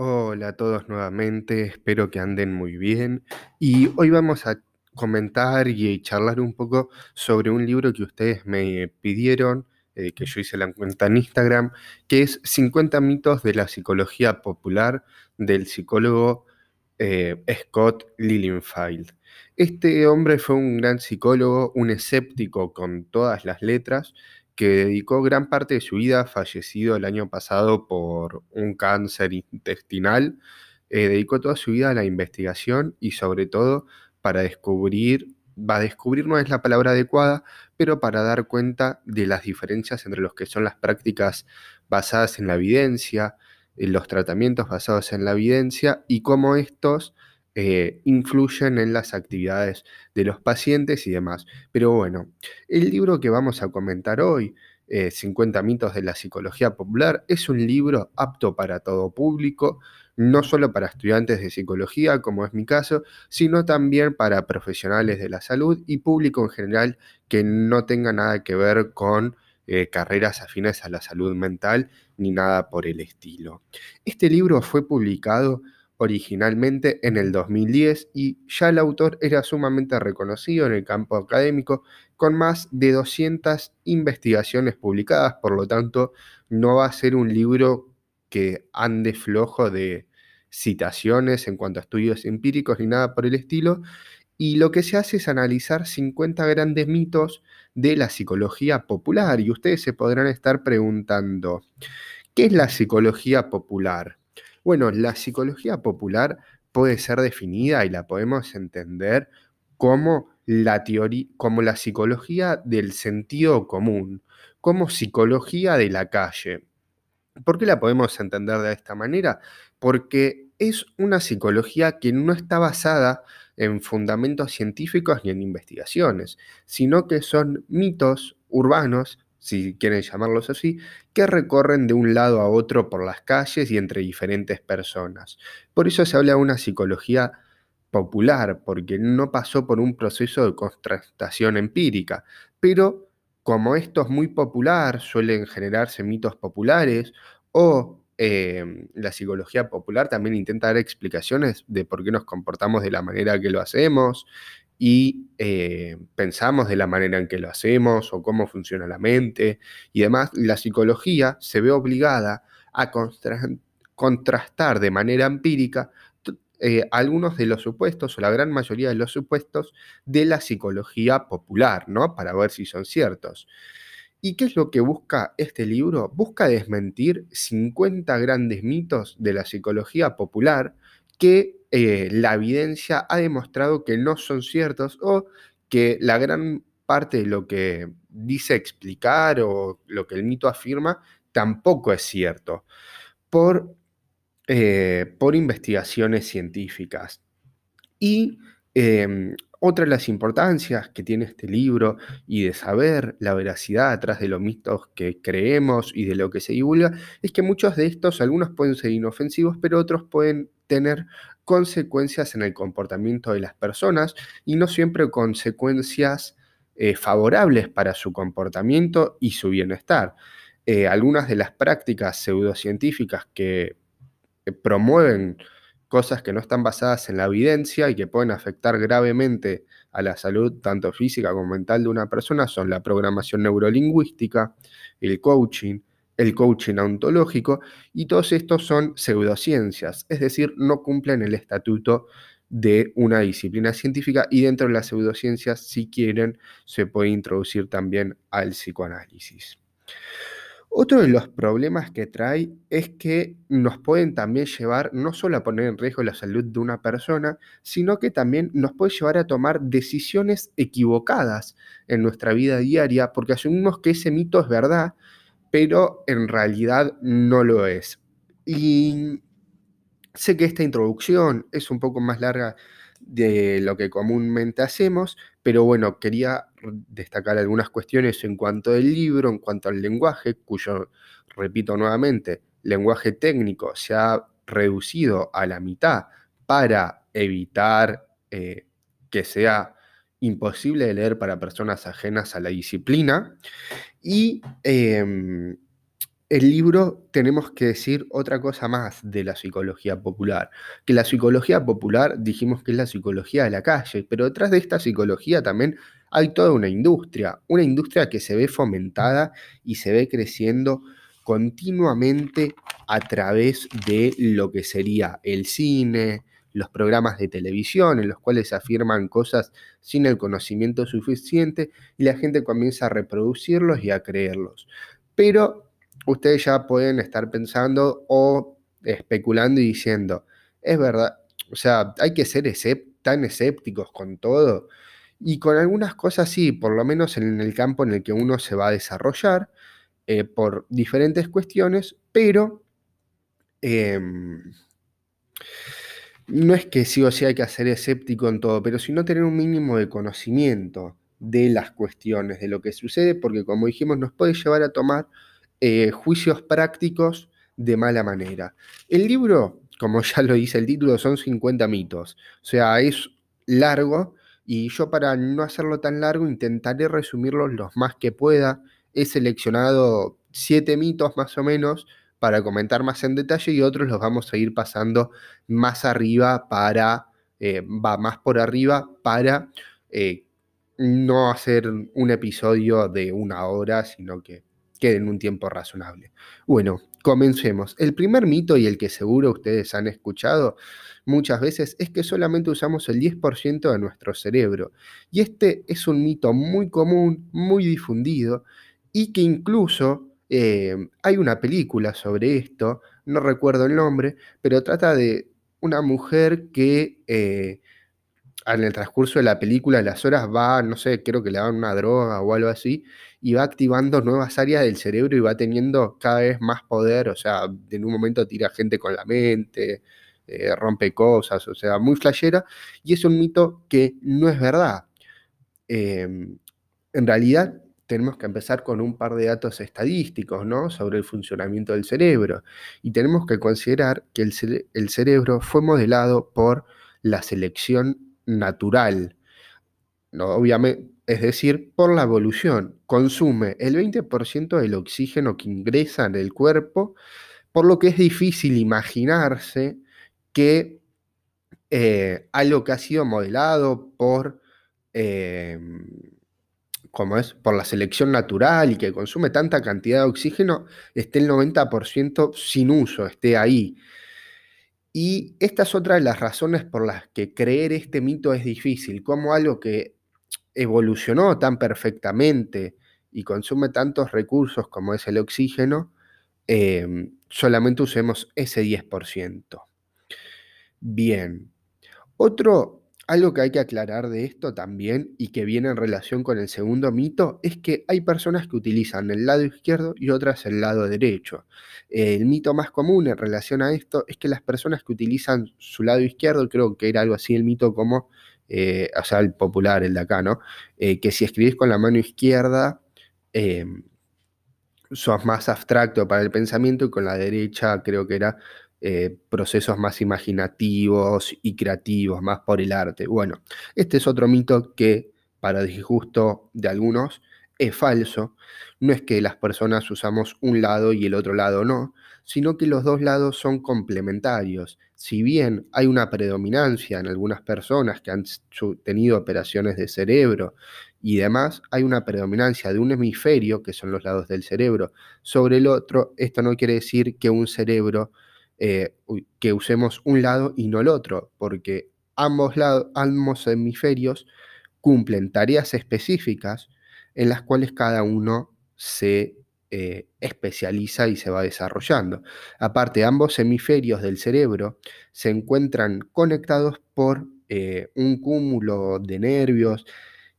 Hola a todos nuevamente, espero que anden muy bien. Y hoy vamos a comentar y charlar un poco sobre un libro que ustedes me pidieron, eh, que yo hice la cuenta en Instagram, que es 50 mitos de la psicología popular del psicólogo eh, Scott Lilienfeld. Este hombre fue un gran psicólogo, un escéptico con todas las letras, que dedicó gran parte de su vida, fallecido el año pasado por un cáncer intestinal, eh, dedicó toda su vida a la investigación y sobre todo para descubrir, va a descubrir no es la palabra adecuada, pero para dar cuenta de las diferencias entre los que son las prácticas basadas en la evidencia, en los tratamientos basados en la evidencia y cómo estos eh, influyen en las actividades de los pacientes y demás. Pero bueno, el libro que vamos a comentar hoy, 50 eh, mitos de la psicología popular, es un libro apto para todo público, no solo para estudiantes de psicología, como es mi caso, sino también para profesionales de la salud y público en general que no tenga nada que ver con eh, carreras afines a la salud mental ni nada por el estilo. Este libro fue publicado originalmente en el 2010 y ya el autor era sumamente reconocido en el campo académico con más de 200 investigaciones publicadas, por lo tanto no va a ser un libro que ande flojo de citaciones en cuanto a estudios empíricos ni nada por el estilo, y lo que se hace es analizar 50 grandes mitos de la psicología popular, y ustedes se podrán estar preguntando, ¿qué es la psicología popular? Bueno, la psicología popular puede ser definida y la podemos entender como la como la psicología del sentido común, como psicología de la calle. ¿Por qué la podemos entender de esta manera? Porque es una psicología que no está basada en fundamentos científicos ni en investigaciones, sino que son mitos urbanos si quieren llamarlos así, que recorren de un lado a otro por las calles y entre diferentes personas. Por eso se habla de una psicología popular, porque no pasó por un proceso de contrastación empírica, pero como esto es muy popular, suelen generarse mitos populares o eh, la psicología popular también intenta dar explicaciones de por qué nos comportamos de la manera que lo hacemos, y eh, pensamos de la manera en que lo hacemos o cómo funciona la mente y demás, la psicología se ve obligada a contrastar de manera empírica eh, algunos de los supuestos o la gran mayoría de los supuestos de la psicología popular, ¿no? Para ver si son ciertos. ¿Y qué es lo que busca este libro? Busca desmentir 50 grandes mitos de la psicología popular que eh, la evidencia ha demostrado que no son ciertos o que la gran parte de lo que dice explicar o lo que el mito afirma tampoco es cierto por, eh, por investigaciones científicas. Y em, otra de las importancias que tiene este libro y de saber la veracidad atrás de los mitos que creemos y de lo que se divulga es que muchos de estos, algunos pueden ser inofensivos, pero otros pueden tener consecuencias en el comportamiento de las personas y no siempre consecuencias eh, favorables para su comportamiento y su bienestar. Eh, algunas de las prácticas pseudocientíficas que eh, promueven cosas que no están basadas en la evidencia y que pueden afectar gravemente a la salud tanto física como mental de una persona son la programación neurolingüística, el coaching, el coaching ontológico, y todos estos son pseudociencias, es decir, no cumplen el estatuto de una disciplina científica y dentro de las pseudociencias, si quieren, se puede introducir también al psicoanálisis. Otro de los problemas que trae es que nos pueden también llevar no solo a poner en riesgo la salud de una persona, sino que también nos puede llevar a tomar decisiones equivocadas en nuestra vida diaria porque asumimos que ese mito es verdad, pero en realidad no lo es. Y sé que esta introducción es un poco más larga de lo que comúnmente hacemos, pero bueno, quería destacar algunas cuestiones en cuanto al libro, en cuanto al lenguaje, cuyo, repito nuevamente, lenguaje técnico se ha reducido a la mitad para evitar eh, que sea imposible de leer para personas ajenas a la disciplina. Y em, el libro tenemos que decir otra cosa más de la psicología popular, que la psicología popular dijimos que es la psicología de la calle, pero detrás de esta psicología también hay toda una industria, una industria que se ve fomentada y se ve creciendo continuamente a través de lo que sería el cine, los programas de televisión en los cuales se afirman cosas sin el conocimiento suficiente y la gente comienza a reproducirlos y a creerlos. Pero ustedes ya pueden estar pensando o especulando y diciendo, es verdad, o sea, hay que ser tan escépticos con todo. Y con algunas cosas sí, por lo menos en el campo en el que uno se va a desarrollar, eh, por diferentes cuestiones, pero em, no es que sí o sí hay que ser escéptico en todo, pero sino tener un mínimo de conocimiento de las cuestiones, de lo que sucede, porque como dijimos, nos puede llevar a tomar eh, juicios prácticos de mala manera. El libro, como ya lo dice el título, son 50 mitos, o sea, es largo y yo para no hacerlo tan largo intentaré resumirlos los más que pueda he seleccionado siete mitos más o menos para comentar más en detalle y otros los vamos a ir pasando más arriba para, eh, va más por arriba para eh, no hacer un episodio de una hora, sino que quede en un tiempo razonable. Bueno, comencemos. El primer mito y el que seguro ustedes han escuchado muchas veces es que solamente usamos el 10% de nuestro cerebro. Y este es un mito muy común, muy difundido y que incluso eh, hay una película sobre esto, no recuerdo el nombre, pero trata de una mujer que eh, en el transcurso de la película, las horas va, no sé, creo que le dan una droga o algo así, y va activando nuevas áreas del cerebro y va teniendo cada vez más poder, o sea, en un momento tira gente con la mente, eh, rompe cosas, o sea, muy flashera, y es un mito que no es verdad. en realidad, tenemos que empezar con un par de datos estadísticos ¿no? sobre el funcionamiento del cerebro. Y tenemos que considerar que el, cerebro fue modelado por la selección natural. ¿no? Obviamente, es decir, por la evolución. Consume el 20% del oxígeno que ingresa en el cuerpo, por lo que es difícil imaginarse que eh, algo que ha sido modelado por... Eh, como es por la selección natural y que consume tanta cantidad de oxígeno, esté el 90% sin uso, esté ahí. Y esta es otra de las razones por las que creer este mito es difícil, como algo que evolucionó tan perfectamente y consume tantos recursos como es el oxígeno, em, solamente usemos ese 10%. Bien. Otro algo que hay que aclarar de esto también y que viene en relación con el segundo mito es que hay personas que utilizan el lado izquierdo y otras el lado derecho. El mito más común en relación a esto es que las personas que utilizan su lado izquierdo, creo que era algo así el mito como, eh, o sea, el popular, el de acá, ¿no? Eh, que si escribís con la mano izquierda, eh, sos más abstracto para el pensamiento y con la derecha creo que era eh, procesos más imaginativos y creativos, más por el arte. Bueno, este es otro mito que, para disgusto de algunos, es falso. No es que las personas usamos un lado y el otro lado no, sino que los dos lados son complementarios. Si bien hay una predominancia en algunas personas que han tenido operaciones de cerebro y demás, hay una predominancia de un hemisferio, que son los lados del cerebro, sobre el otro. Esto no quiere decir que un cerebro eh, que usemos un lado y no el otro, porque ambos, lados, ambos hemisferios cumplen tareas específicas en las cuales cada uno se eh, especializa y se va desarrollando. Aparte, ambos hemisferios del cerebro se encuentran conectados por eh, un cúmulo de nervios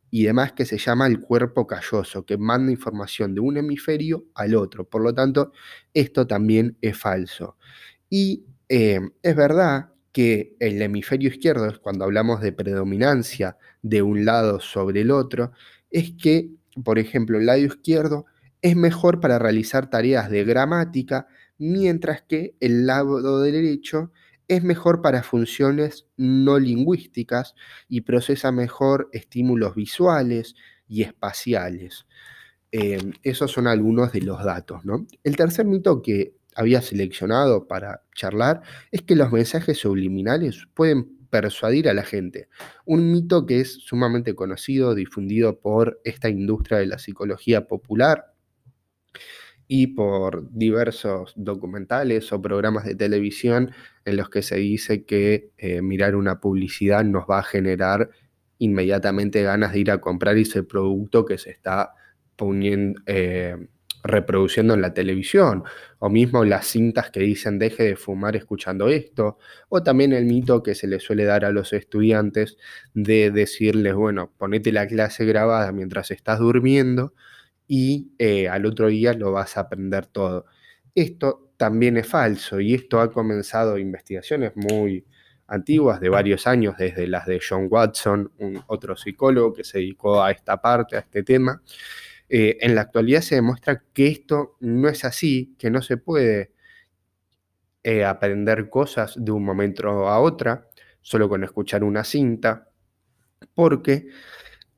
y demás que se llama el cuerpo calloso, que manda información de un hemisferio al otro. Por lo tanto, esto también es falso. Y em, es verdad que el hemisferio izquierdo, cuando hablamos de predominancia de un lado sobre el otro, es que, por ejemplo, el lado izquierdo es mejor para realizar tareas de gramática, mientras que el lado derecho es mejor para funciones no lingüísticas y procesa mejor estímulos visuales y espaciales. Eh, esos son algunos de los datos, ¿no? El tercer mito que había seleccionado para charlar es que los mensajes subliminales pueden persuadir a la gente. Un mito que es sumamente conocido, difundido por esta industria de la psicología popular y por diversos documentales o programas de televisión en los que se dice que eh, mirar una publicidad nos va a generar inmediatamente ganas de ir a comprar ese producto que se está poniendo, eh, reproduciendo en la televisión, o mismo las cintas que dicen deje de fumar escuchando esto, o también el mito que se le suele dar a los estudiantes de decirles, bueno, ponete la clase grabada mientras estás durmiendo y eh, al otro día lo vas a aprender todo. Esto también es falso y esto ha comenzado investigaciones muy antiguas de varios años, desde las de John Watson, un otro psicólogo que se dedicó a esta parte, a este tema, eh, en la actualidad se demuestra que esto no es así, que no se puede eh, aprender cosas de un momento a otra, solo con escuchar una cinta, porque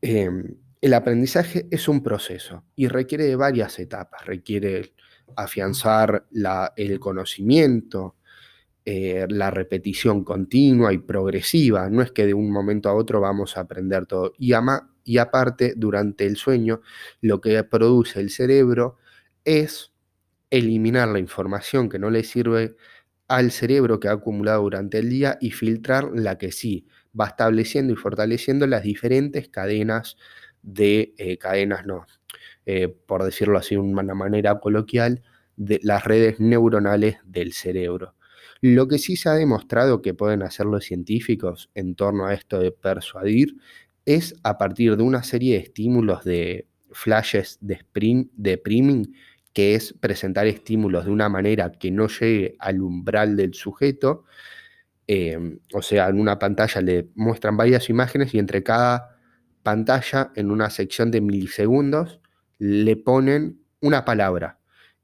em, el aprendizaje es un proceso y requiere de varias etapas, requiere afianzar el conocimiento, eh, la repetición continua y progresiva, no es que de un momento a otro vamos a aprender todo. Y, y aparte, durante el sueño, lo que produce el cerebro es eliminar la información que no le sirve al cerebro que ha acumulado durante el día y filtrar la que sí, va estableciendo y fortaleciendo las diferentes cadenas de eh, cadenas, no, eh, por decirlo así de una manera coloquial, de las redes neuronales del cerebro. Lo que sí se ha demostrado que pueden hacer los científicos en torno a esto de persuadir es a partir de una serie de estímulos de flashes de, priming, que es presentar estímulos de una manera que no llegue al umbral del sujeto. Em, o sea, en una pantalla le muestran varias imágenes y entre cada pantalla, en una sección de milisegundos, le ponen una palabra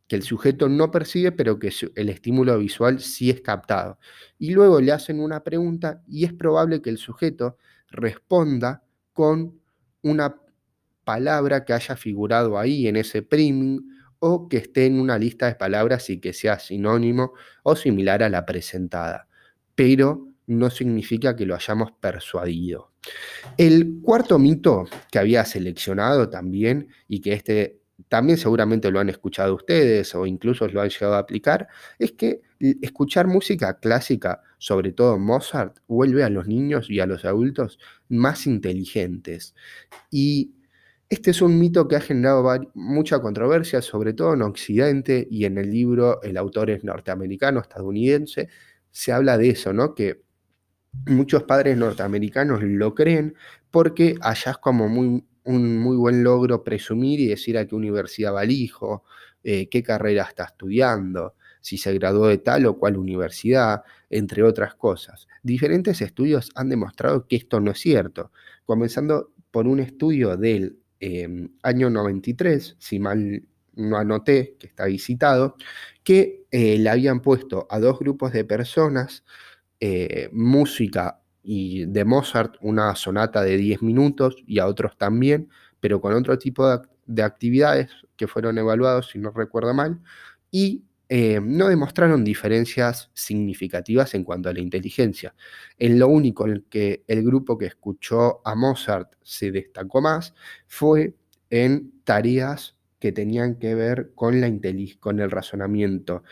que el sujeto no percibe, pero que el estímulo visual sí es captado. Y luego le hacen una pregunta y es probable que el sujeto responda con una palabra que haya figurado ahí en ese priming o que esté en una lista de palabras y que sea sinónimo o similar a la presentada. Pero no significa que lo hayamos persuadido. El cuarto mito que había seleccionado también y que este también seguramente lo han escuchado ustedes o incluso lo han llegado a aplicar, es que escuchar música clásica, sobre todo Mozart, vuelve a los niños y a los adultos más inteligentes. Y este es un mito que ha generado mucha controversia, sobre todo en Occidente y en el libro, el autor es norteamericano, estadounidense, se habla de eso, ¿no? Que muchos padres norteamericanos lo creen porque allá es como muy un muy buen logro presumir y decir a qué universidad va el hijo, eh, qué carrera está estudiando, si se graduó de tal o cual universidad, entre otras cosas. Diferentes estudios han demostrado que esto no es cierto, comenzando por un estudio del em, año 93, si mal no anoté, que está visitado, que eh, le habían puesto a dos grupos de personas eh, música y de Mozart una sonata de 10 minutos y a otros también, pero con otro tipo de, actividades que fueron evaluados, si no recuerdo mal, y eh, no demostraron diferencias significativas en cuanto a la inteligencia. En lo único en que el grupo que escuchó a Mozart se destacó más fue en tareas que tenían que ver con, la con el razonamiento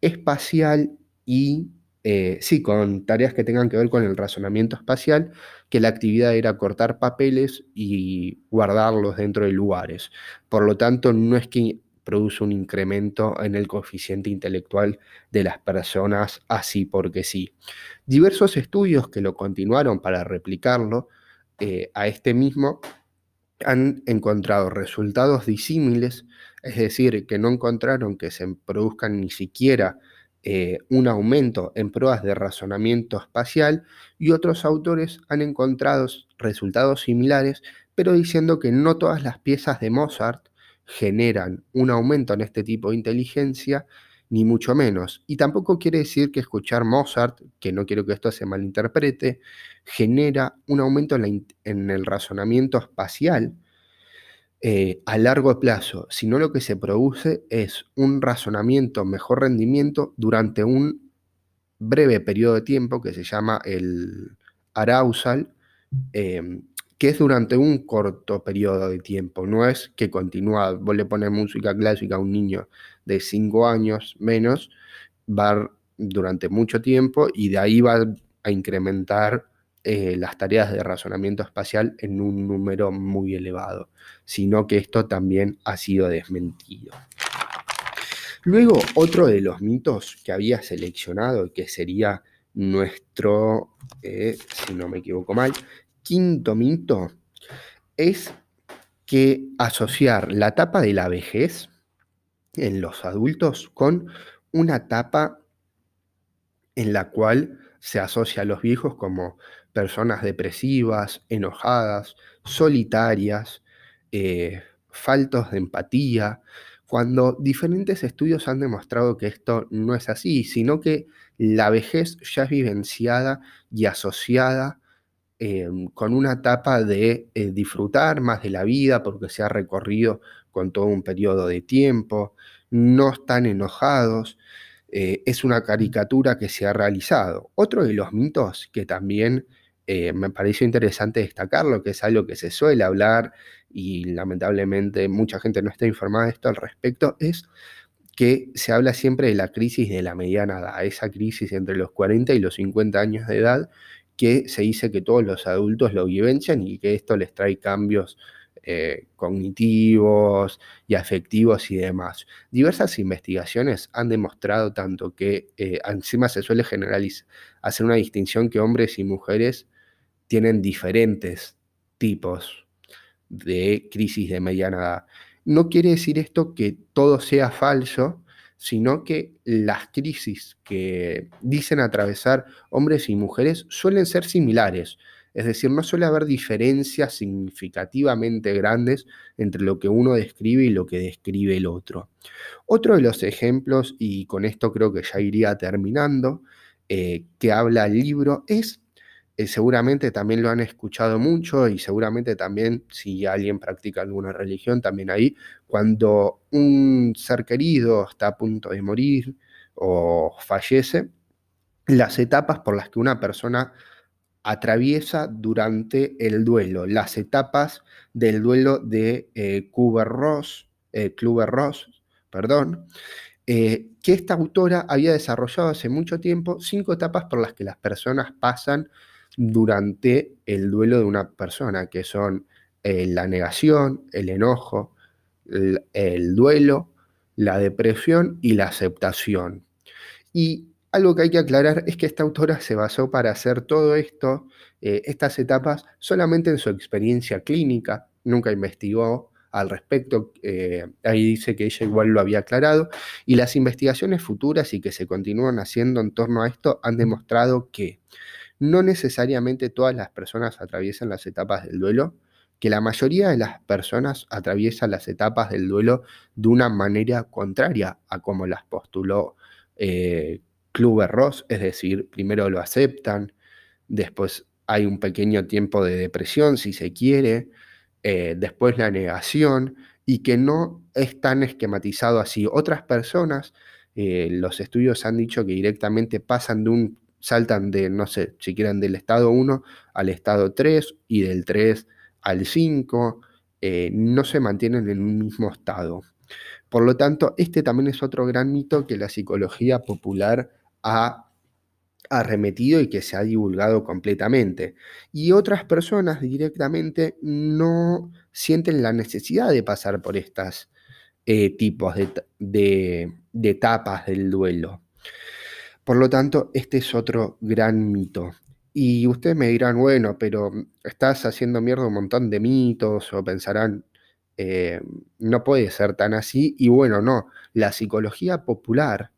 espacial y eh, sí, con tareas que tengan que ver con el razonamiento espacial, que la actividad era cortar papeles y guardarlos dentro de lugares. Por lo tanto, no es que produce un incremento en el coeficiente intelectual de las personas así porque sí. Diversos estudios que lo continuaron para replicarlo eh, a este mismo han encontrado resultados disímiles, es decir, que no encontraron que se produzcan ni siquiera eh, un aumento en pruebas de razonamiento espacial y otros autores han encontrado resultados similares, pero diciendo que no todas las piezas de Mozart generan un aumento en este tipo de inteligencia, ni mucho menos. Y tampoco quiere decir que escuchar Mozart, que no quiero que esto se malinterprete, genera un aumento en, el razonamiento espacial, eh, a largo plazo, sino lo que se produce es un razonamiento, mejor rendimiento durante un breve periodo de tiempo que se llama el arousal, em, que es durante un corto periodo de tiempo, no es que continúa, vos le pones música clásica a un niño de 5 años menos, va durante mucho tiempo y de ahí va a incrementar eh, las tareas de razonamiento espacial en un número muy elevado, sino que esto también ha sido desmentido. Luego, otro de los mitos que había seleccionado, que sería nuestro, eh, si no me equivoco mal, quinto mito, es que asociar la etapa de la vejez en los adultos con una etapa en la cual se asocia a los viejos como personas depresivas, enojadas, solitarias, eh, faltos de empatía, cuando diferentes estudios han demostrado que esto no es así, sino que la vejez ya es vivenciada y asociada em, con una etapa de eh, disfrutar más de la vida porque se ha recorrido con todo un periodo de tiempo, no están enojados, eh, es una caricatura que se ha realizado. Otro de los mitos que también eh, me pareció interesante destacarlo, que es algo que se suele hablar y lamentablemente mucha gente no está informada de esto al respecto, es que se habla siempre de la crisis de la mediana edad, esa crisis entre los 40 y los 50 años de edad, que se dice que todos los adultos lo vivencian y que esto les trae cambios eh, cognitivos y afectivos y demás. Diversas investigaciones han demostrado tanto que eh, encima se suele generalizar, hacer una distinción que hombres y mujeres tienen diferentes tipos de crisis de mediana edad. No quiere decir esto que todo sea falso, sino que las crisis que dicen atravesar hombres y mujeres suelen ser similares. Es decir, no suele haber diferencias significativamente grandes entre lo que uno describe y lo que describe el otro. Otro de los ejemplos, y con esto creo que ya iría terminando, eh, que habla el libro, es, eh, seguramente también lo han escuchado mucho y seguramente también si alguien practica alguna religión, también ahí, cuando un ser querido está a punto de morir o fallece, las etapas por las que una persona atraviesa durante el duelo, las etapas del duelo de eh, Kubler-Ross, eh, perdón, eh, que esta autora había desarrollado hace mucho tiempo cinco etapas por las que las personas pasan durante el duelo de una persona, que son eh, la negación, el enojo, el duelo, la depresión y la aceptación. Y algo que hay que aclarar es que esta autora se basó para hacer todo esto, eh, estas etapas, solamente en su experiencia clínica, nunca investigó al respecto, eh, ahí dice que ella igual lo había aclarado, y las investigaciones futuras y que se continúan haciendo en torno a esto han demostrado que no necesariamente todas las personas atraviesan las etapas del duelo, que la mayoría de las personas atraviesan las etapas del duelo de una manera contraria a como las postuló eh, Ross, es decir, primero lo aceptan, después hay un pequeño tiempo de depresión, si se quiere, eh, después la negación, y que no es tan esquematizado así. Otras personas, eh, los estudios han dicho que directamente pasan de un, saltan de, no sé, si quieren, del estado 1 al estado 3 y del 3 al 5, eh, no se mantienen en un mismo estado. Por lo tanto, este también es otro gran mito que la psicología popular ha arremetido y que se ha divulgado completamente. Y otras personas directamente no sienten la necesidad de pasar por estos eh, tipos de, etapas del duelo. Por lo tanto, este es otro gran mito. Y ustedes me dirán, bueno, pero estás haciendo mierda un montón de mitos o pensarán, eh, no puede ser tan así. Y bueno, no, la psicología popular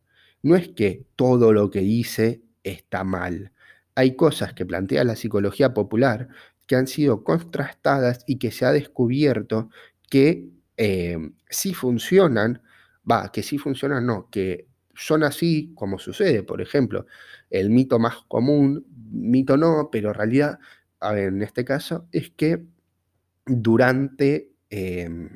no es que todo lo que dice está mal. Hay cosas que plantea la psicología popular que han sido contrastadas y que se ha descubierto que eh, sí funcionan, va, que sí funcionan, no, que son así como sucede. Por ejemplo, el mito más común, mito no, pero realidad, en este caso, es que durante em,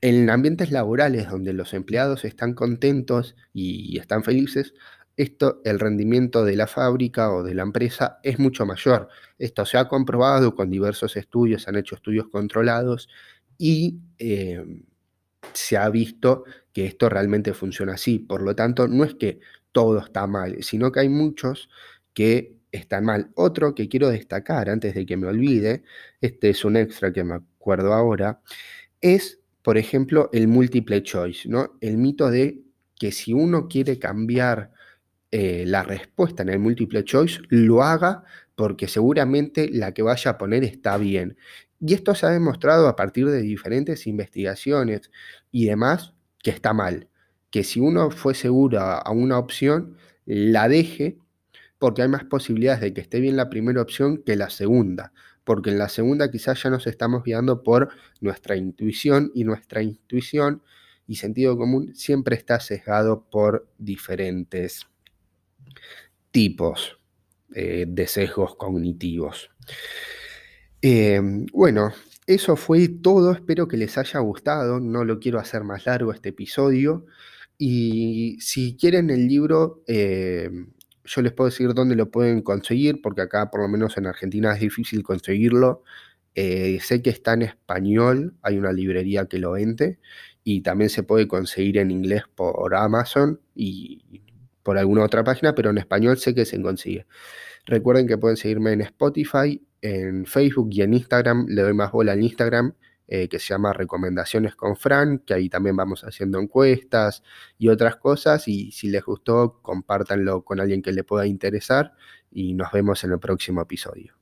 en ambientes laborales donde los empleados están contentos y están felices, esto, el rendimiento de la fábrica o de la empresa es mucho mayor. Esto se ha comprobado con diversos estudios, se han hecho estudios controlados y em, se ha visto que esto realmente funciona así. Por lo tanto, no es que todo está mal, sino que hay muchos que están mal. Otro que quiero destacar antes de que me olvide, este es un extra que me acuerdo ahora, es, por ejemplo, el multiple choice, ¿no? El mito de que si uno quiere cambiar eh, la respuesta en el multiple choice, lo haga porque seguramente la que vaya a poner está bien. Y esto se ha demostrado a partir de diferentes investigaciones y demás que está mal. Que si uno fue seguro a una opción, la deje porque hay más posibilidades de que esté bien la primera opción que la segunda. Porque en la segunda quizás ya nos estamos guiando por nuestra intuición y nuestra intuición y sentido común siempre está sesgado por diferentes tipos eh, de sesgos cognitivos. Em, bueno, eso fue todo. Espero que les haya gustado. No lo quiero hacer más largo este episodio. Y si quieren el libro, em, yo les puedo decir dónde lo pueden conseguir, porque acá, por lo menos en Argentina, es difícil conseguirlo. Eh, sé que está en español, hay una librería que lo vende y también se puede conseguir en inglés por Amazon y por alguna otra página, pero en español sé que se consigue. Recuerden que pueden seguirme en Spotify, en Facebook y en Instagram. Le doy más bola en Instagram, eh, que se llama Recomendaciones con Fran, que ahí también vamos haciendo encuestas y otras cosas. Y si les gustó, compártanlo con alguien que le pueda interesar. Y nos vemos en el próximo episodio.